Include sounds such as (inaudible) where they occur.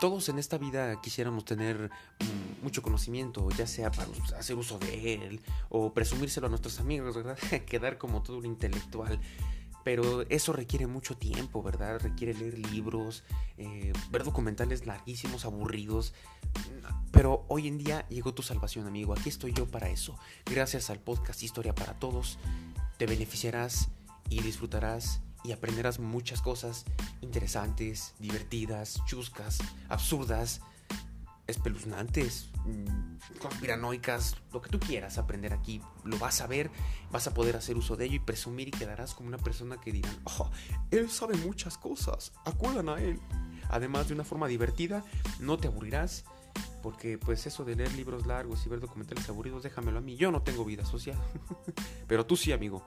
todos en esta vida quisiéramos tener mm, mucho conocimiento, ya sea para hacer uso de él o presumírselo a nuestros amigos, ¿verdad? (laughs) Quedar como todo un intelectual. Pero eso requiere mucho tiempo, ¿verdad? Requiere leer libros, eh, ver documentales larguísimos, aburridos. Pero hoy en día llegó tu salvación, amigo. Aquí estoy yo para eso. Gracias al podcast Historia para Todos, te beneficiarás y disfrutarás y aprenderás muchas cosas interesantes, divertidas, chuscas, absurdas, espeluznantes, mm, conspiranoicas, lo que tú quieras aprender aquí, lo vas a ver, vas a poder hacer uso de ello y presumir y quedarás como una persona que dirán, oh, él sabe muchas cosas, acuerdan a él. Además de una forma divertida, no te aburrirás, porque pues eso de leer libros largos y ver documentales aburridos, déjamelo a mí, yo no tengo vida social, (laughs) pero tú sí, amigo.